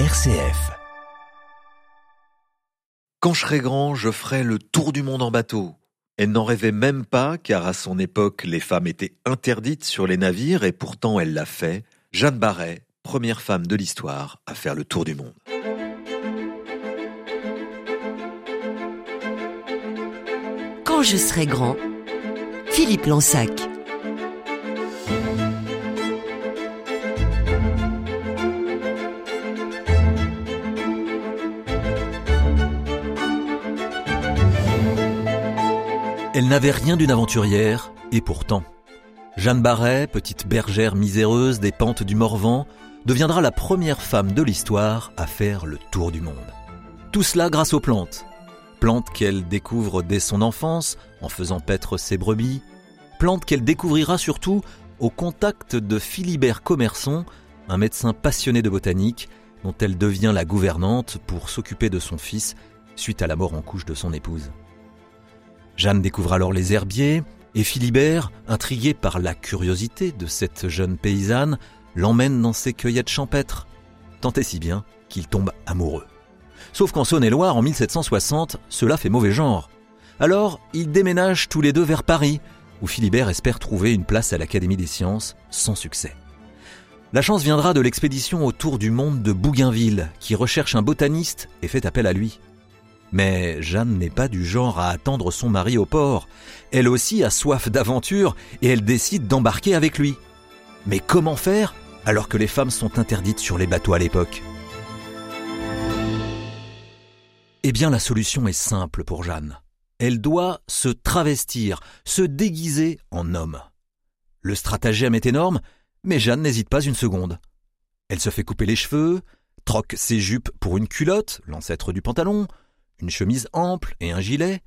RCF. Quand je serai grand, je ferai le tour du monde en bateau. Elle n'en rêvait même pas, car à son époque, les femmes étaient interdites sur les navires, et pourtant elle l'a fait. Jeanne Barret, première femme de l'histoire à faire le tour du monde. Quand je serai grand, Philippe Lansac. Elle n'avait rien d'une aventurière, et pourtant, Jeanne Barret, petite bergère miséreuse des pentes du Morvan, deviendra la première femme de l'histoire à faire le tour du monde. Tout cela grâce aux plantes. Plantes qu'elle découvre dès son enfance en faisant paître ses brebis, plantes qu'elle découvrira surtout au contact de Philibert Commerson, un médecin passionné de botanique dont elle devient la gouvernante pour s'occuper de son fils suite à la mort en couche de son épouse. Jeanne découvre alors les herbiers, et Philibert, intrigué par la curiosité de cette jeune paysanne, l'emmène dans ses cueillettes champêtres, tant et si bien qu'il tombe amoureux. Sauf qu'en Saône-et-Loire, en 1760, cela fait mauvais genre. Alors, ils déménagent tous les deux vers Paris, où Philibert espère trouver une place à l'Académie des sciences, sans succès. La chance viendra de l'expédition autour du monde de Bougainville, qui recherche un botaniste et fait appel à lui. Mais Jeanne n'est pas du genre à attendre son mari au port. Elle aussi a soif d'aventure et elle décide d'embarquer avec lui. Mais comment faire alors que les femmes sont interdites sur les bateaux à l'époque? Eh bien la solution est simple pour Jeanne. Elle doit se travestir, se déguiser en homme. Le stratagème est énorme, mais Jeanne n'hésite pas une seconde. Elle se fait couper les cheveux, troque ses jupes pour une culotte, l'ancêtre du pantalon, une chemise ample et un gilet,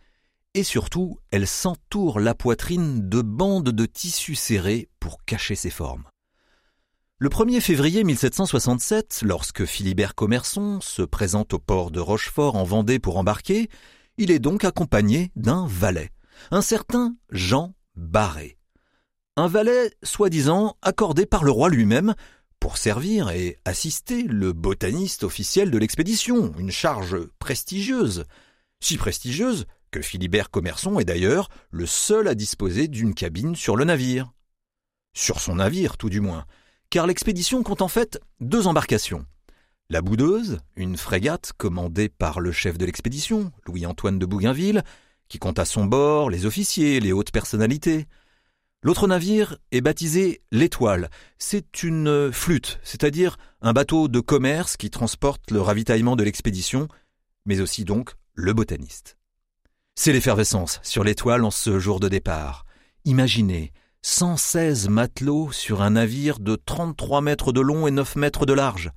et surtout elle s'entoure la poitrine de bandes de tissu serré pour cacher ses formes. Le 1er février 1767, lorsque Philibert Commerson se présente au port de Rochefort en Vendée pour embarquer, il est donc accompagné d'un valet, un certain Jean Barré. Un valet, soi-disant, accordé par le roi lui-même pour servir et assister le botaniste officiel de l'expédition, une charge prestigieuse, si prestigieuse que Philibert Commerson est d'ailleurs le seul à disposer d'une cabine sur le navire. Sur son navire, tout du moins, car l'expédition compte en fait deux embarcations. La Boudeuse, une frégate commandée par le chef de l'expédition, Louis-Antoine de Bougainville, qui compte à son bord les officiers, les hautes personnalités, L'autre navire est baptisé l'Étoile. C'est une flûte, c'est-à-dire un bateau de commerce qui transporte le ravitaillement de l'expédition, mais aussi donc le botaniste. C'est l'effervescence sur l'Étoile en ce jour de départ. Imaginez 116 matelots sur un navire de 33 mètres de long et 9 mètres de large.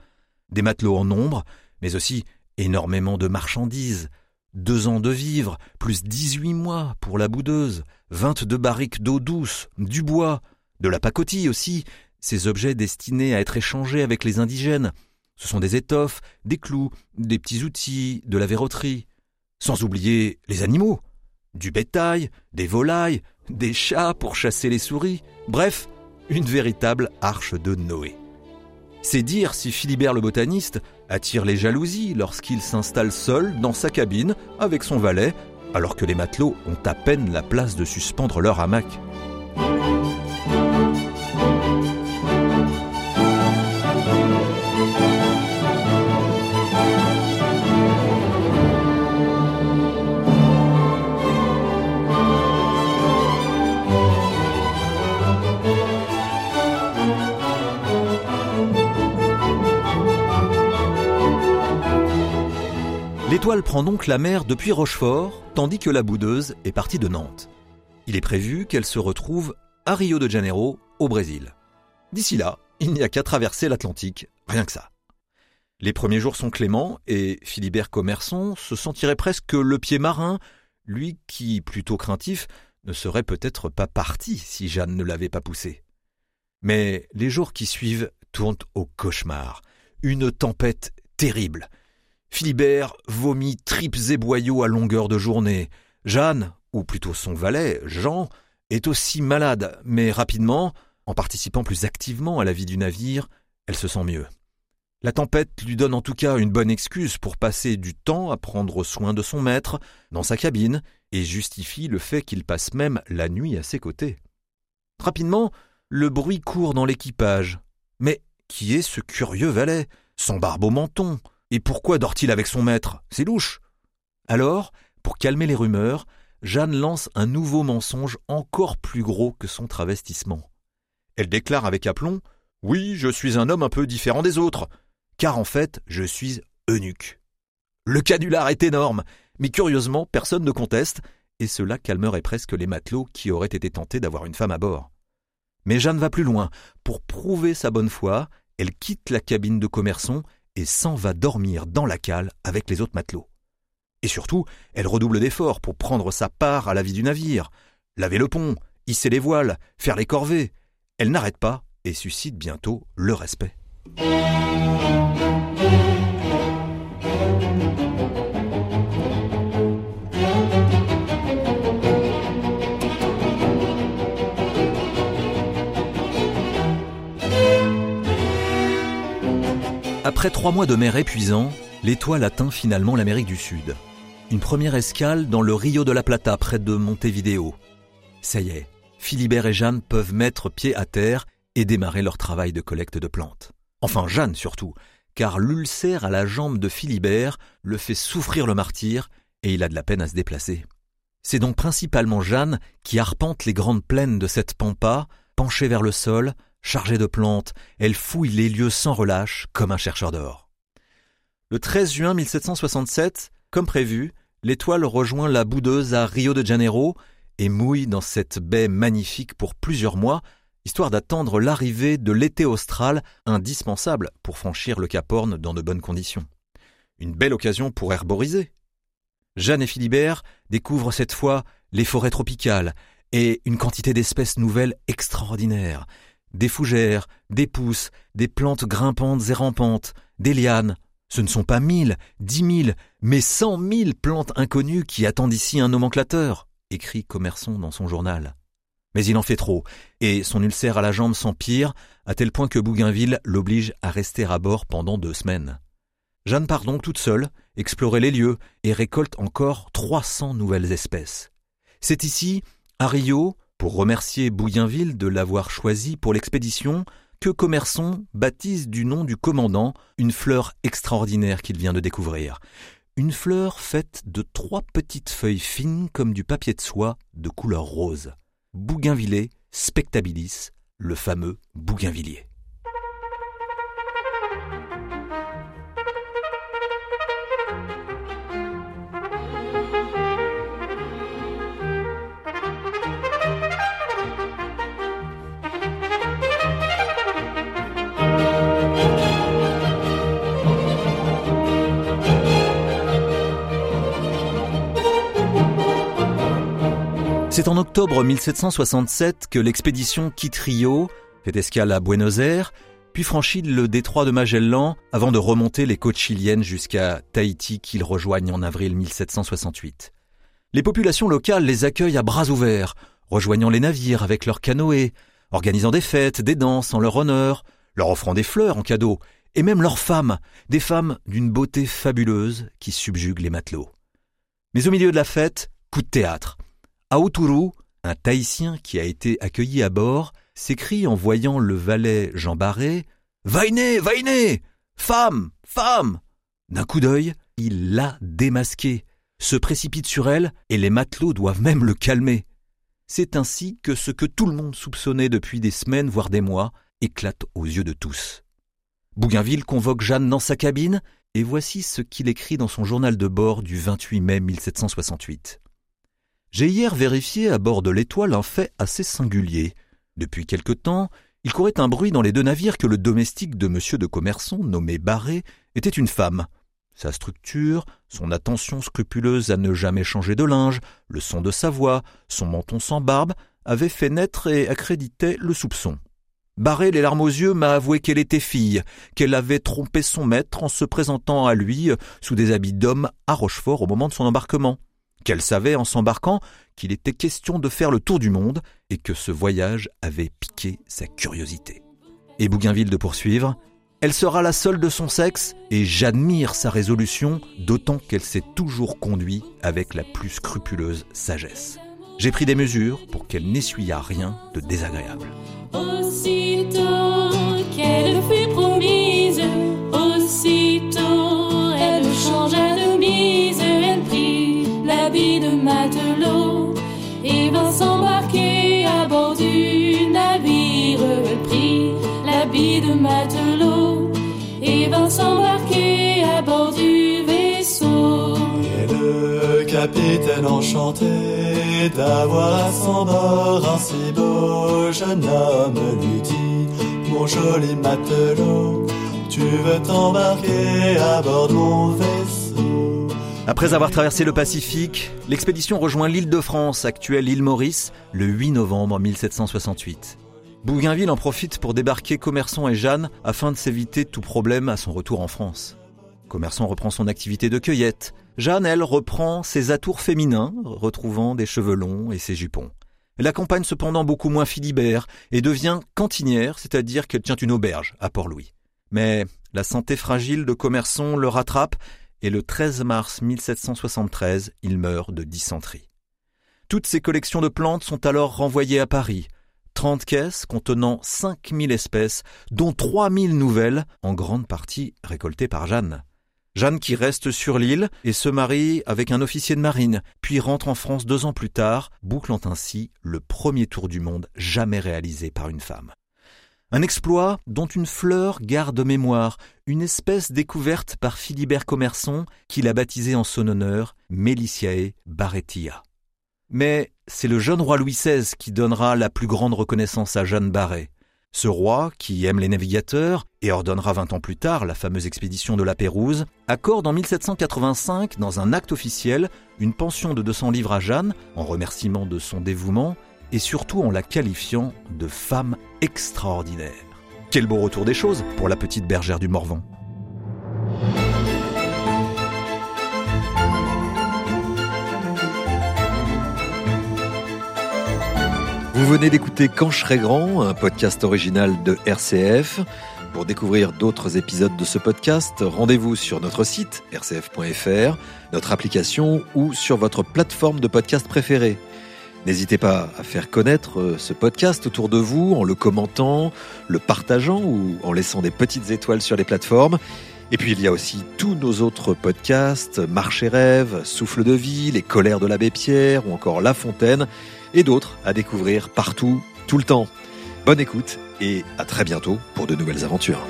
Des matelots en nombre, mais aussi énormément de marchandises, deux ans de vivres, plus dix-huit mois pour la boudeuse, vingt-deux barriques d'eau douce, du bois, de la pacotille aussi, ces objets destinés à être échangés avec les indigènes. Ce sont des étoffes, des clous, des petits outils, de la verroterie. Sans oublier les animaux. Du bétail, des volailles, des chats pour chasser les souris. Bref, une véritable arche de Noé. C'est dire si Philibert le botaniste attire les jalousies lorsqu'il s'installe seul dans sa cabine avec son valet, alors que les matelots ont à peine la place de suspendre leur hamac. Prend donc la mer depuis Rochefort, tandis que la boudeuse est partie de Nantes. Il est prévu qu'elle se retrouve à Rio de Janeiro, au Brésil. D'ici là, il n'y a qu'à traverser l'Atlantique, rien que ça. Les premiers jours sont cléments et Philibert Commerson se sentirait presque le pied marin, lui qui, plutôt craintif, ne serait peut-être pas parti si Jeanne ne l'avait pas poussé. Mais les jours qui suivent tournent au cauchemar. Une tempête terrible. Philibert vomit tripes et boyaux à longueur de journée. Jeanne, ou plutôt son valet, Jean, est aussi malade, mais rapidement, en participant plus activement à la vie du navire, elle se sent mieux. La tempête lui donne en tout cas une bonne excuse pour passer du temps à prendre soin de son maître dans sa cabine et justifie le fait qu'il passe même la nuit à ses côtés. Rapidement, le bruit court dans l'équipage. Mais qui est ce curieux valet, sans barbe au menton? Et pourquoi dort-il avec son maître? C'est louche. Alors, pour calmer les rumeurs, Jeanne lance un nouveau mensonge encore plus gros que son travestissement. Elle déclare avec aplomb Oui, je suis un homme un peu différent des autres, car en fait, je suis eunuque. Le canular est énorme, mais curieusement, personne ne conteste, et cela calmerait presque les matelots qui auraient été tentés d'avoir une femme à bord. Mais Jeanne va plus loin. Pour prouver sa bonne foi, elle quitte la cabine de Commerçon s'en va dormir dans la cale avec les autres matelots. Et surtout, elle redouble d'efforts pour prendre sa part à la vie du navire. Laver le pont, hisser les voiles, faire les corvées. Elle n'arrête pas et suscite bientôt le respect. Après trois mois de mer épuisant, l'étoile atteint finalement l'Amérique du Sud. Une première escale dans le Rio de la Plata, près de Montevideo. Ça y est, Philibert et Jeanne peuvent mettre pied à terre et démarrer leur travail de collecte de plantes. Enfin, Jeanne surtout, car l'ulcère à la jambe de Philibert le fait souffrir le martyr et il a de la peine à se déplacer. C'est donc principalement Jeanne qui arpente les grandes plaines de cette pampa, penchée vers le sol, Chargée de plantes, elle fouille les lieux sans relâche, comme un chercheur d'or. Le 13 juin 1767, comme prévu, l'étoile rejoint la boudeuse à Rio de Janeiro et mouille dans cette baie magnifique pour plusieurs mois, histoire d'attendre l'arrivée de l'été austral, indispensable pour franchir le Cap Horn dans de bonnes conditions. Une belle occasion pour herboriser. Jeanne et Philibert découvrent cette fois les forêts tropicales et une quantité d'espèces nouvelles extraordinaires, des fougères, des pousses, des plantes grimpantes et rampantes, des lianes. Ce ne sont pas mille, dix mille, mais cent mille plantes inconnues qui attendent ici un nomenclateur, écrit Commerçon dans son journal. Mais il en fait trop, et son ulcère à la jambe s'empire, à tel point que Bougainville l'oblige à rester à bord pendant deux semaines. Jeanne part donc toute seule, explorer les lieux, et récolte encore trois cents nouvelles espèces. C'est ici, à Rio, pour remercier Bougainville de l'avoir choisi pour l'expédition, que Commerçon baptise du nom du commandant une fleur extraordinaire qu'il vient de découvrir. Une fleur faite de trois petites feuilles fines comme du papier de soie de couleur rose. Bougainvillé spectabilis, le fameux bougainvillier. C'est en octobre 1767 que l'expédition quitte Rio, fait escale à Buenos Aires, puis franchit le détroit de Magellan avant de remonter les côtes chiliennes jusqu'à Tahiti qu'ils rejoignent en avril 1768. Les populations locales les accueillent à bras ouverts, rejoignant les navires avec leurs canoës, organisant des fêtes, des danses en leur honneur, leur offrant des fleurs en cadeau, et même leurs femmes, des femmes d'une beauté fabuleuse qui subjuguent les matelots. Mais au milieu de la fête, coup de théâtre. Aoturu, un Tahitien qui a été accueilli à bord, s'écrie en voyant le valet Jean Barré Vainé, Vainé Femme Femme D'un coup d'œil, il l'a démasquée, se précipite sur elle, et les matelots doivent même le calmer. C'est ainsi que ce que tout le monde soupçonnait depuis des semaines, voire des mois, éclate aux yeux de tous. Bougainville convoque Jeanne dans sa cabine, et voici ce qu'il écrit dans son journal de bord du 28 mai 1768. J'ai hier vérifié à bord de l'Étoile un fait assez singulier. Depuis quelque temps, il courait un bruit dans les deux navires que le domestique de monsieur de Commerçon, nommé Barré, était une femme. Sa structure, son attention scrupuleuse à ne jamais changer de linge, le son de sa voix, son menton sans barbe, avaient fait naître et accréditaient le soupçon. Barré, les larmes aux yeux, m'a avoué qu'elle était fille, qu'elle avait trompé son maître en se présentant à lui sous des habits d'homme à Rochefort au moment de son embarquement qu'elle savait en s'embarquant qu'il était question de faire le tour du monde et que ce voyage avait piqué sa curiosité. Et Bougainville de poursuivre Elle sera la seule de son sexe et j'admire sa résolution, d'autant qu'elle s'est toujours conduite avec la plus scrupuleuse sagesse. J'ai pris des mesures pour qu'elle n'essuyât rien de désagréable. De matelot et vint s'embarquer à bord du navire. Elle prit l'habit de matelot et vint s'embarquer à bord du vaisseau. Et le capitaine enchanté d'avoir à son bord un si beau jeune homme lui dit Mon joli matelot, tu veux t'embarquer à bord de mon vaisseau Après avoir traversé le Pacifique, l'expédition rejoint l'île de France, actuelle île Maurice, le 8 novembre 1768. Bougainville en profite pour débarquer Commerçon et Jeanne afin de s'éviter tout problème à son retour en France. Commerçant reprend son activité de cueillette. Jeanne, elle, reprend ses atours féminins, retrouvant des cheveux longs et ses jupons. Elle accompagne cependant beaucoup moins Philibert et devient cantinière, c'est-à-dire qu'elle tient une auberge à Port-Louis. Mais la santé fragile de Commerçon le rattrape et le 13 mars 1773, il meurt de dysenterie. Toutes ses collections de plantes sont alors renvoyées à Paris. 30 caisses contenant 5000 espèces, dont 3000 nouvelles, en grande partie récoltées par Jeanne. Jeanne qui reste sur l'île et se marie avec un officier de marine, puis rentre en France deux ans plus tard, bouclant ainsi le premier tour du monde jamais réalisé par une femme. Un exploit dont une fleur garde mémoire, une espèce découverte par Philibert Commerson qu'il a baptisé en son honneur Meliciae barretia. Mais c'est le jeune roi Louis XVI qui donnera la plus grande reconnaissance à Jeanne Barret. Ce roi, qui aime les navigateurs et ordonnera vingt ans plus tard la fameuse expédition de la Pérouse, accorde en 1785, dans un acte officiel, une pension de 200 livres à Jeanne, en remerciement de son dévouement, et surtout en la qualifiant de femme extraordinaire. Quel beau retour des choses pour la petite bergère du Morvan. Vous venez d'écouter Quand je grand, un podcast original de RCF. Pour découvrir d'autres épisodes de ce podcast, rendez-vous sur notre site rcf.fr, notre application ou sur votre plateforme de podcast préférée. N'hésitez pas à faire connaître ce podcast autour de vous en le commentant, le partageant ou en laissant des petites étoiles sur les plateformes. Et puis il y a aussi tous nos autres podcasts, Marche et Rêve, Souffle de vie, Les colères de l'abbé Pierre ou encore La Fontaine et d'autres à découvrir partout, tout le temps. Bonne écoute et à très bientôt pour de nouvelles aventures.